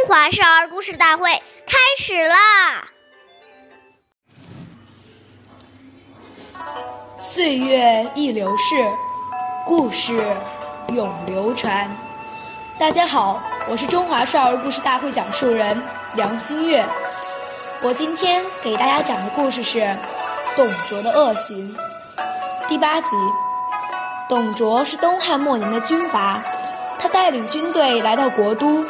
中华少儿故事大会开始啦！岁月易流逝，故事永流传。大家好，我是中华少儿故事大会讲述人梁新月。我今天给大家讲的故事是《董卓的恶行》第八集。董卓是东汉末年的军阀，他带领军队来到国都。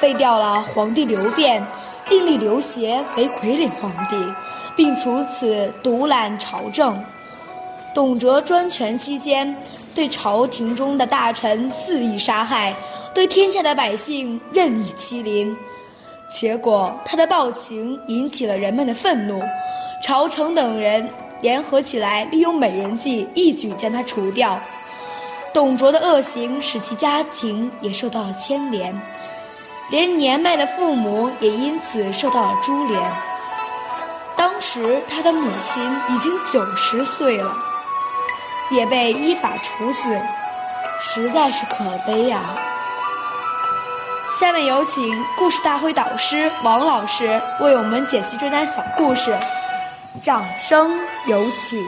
废掉了皇帝刘辩，另立刘协为傀儡皇帝，并从此独揽朝政。董卓专权期间，对朝廷中的大臣肆意杀害，对天下的百姓任意欺凌。结果，他的暴行引起了人们的愤怒，朝臣等人联合起来，利用美人计，一举将他除掉。董卓的恶行使其家庭也受到了牵连。连年迈的父母也因此受到了株连。当时他的母亲已经九十岁了，也被依法处死，实在是可悲呀。下面有请故事大会导师王老师为我们解析这段小故事，掌声有请。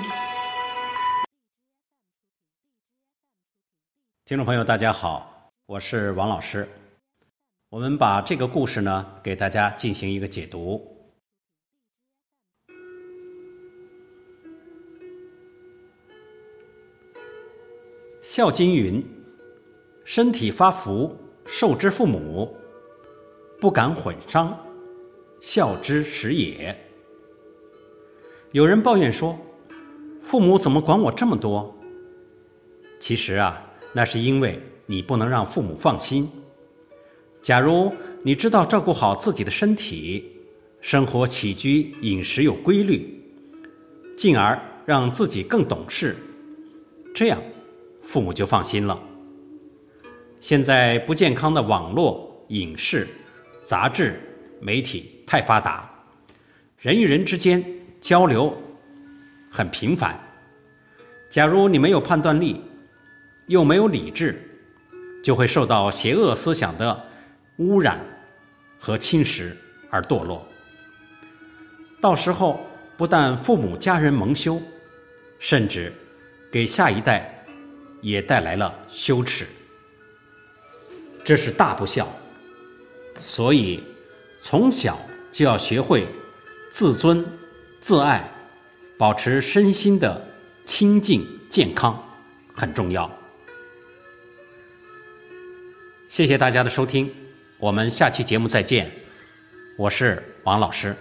听众朋友，大家好，我是王老师。我们把这个故事呢，给大家进行一个解读。《孝经》云：“身体发福，受之父母，不敢毁伤，孝之始也。”有人抱怨说：“父母怎么管我这么多？”其实啊，那是因为你不能让父母放心。假如你知道照顾好自己的身体，生活起居饮食有规律，进而让自己更懂事，这样父母就放心了。现在不健康的网络、影视、杂志、媒体太发达，人与人之间交流很频繁。假如你没有判断力，又没有理智，就会受到邪恶思想的。污染和侵蚀而堕落，到时候不但父母家人蒙羞，甚至给下一代也带来了羞耻，这是大不孝。所以从小就要学会自尊、自爱，保持身心的清净健康，很重要。谢谢大家的收听。我们下期节目再见，我是王老师。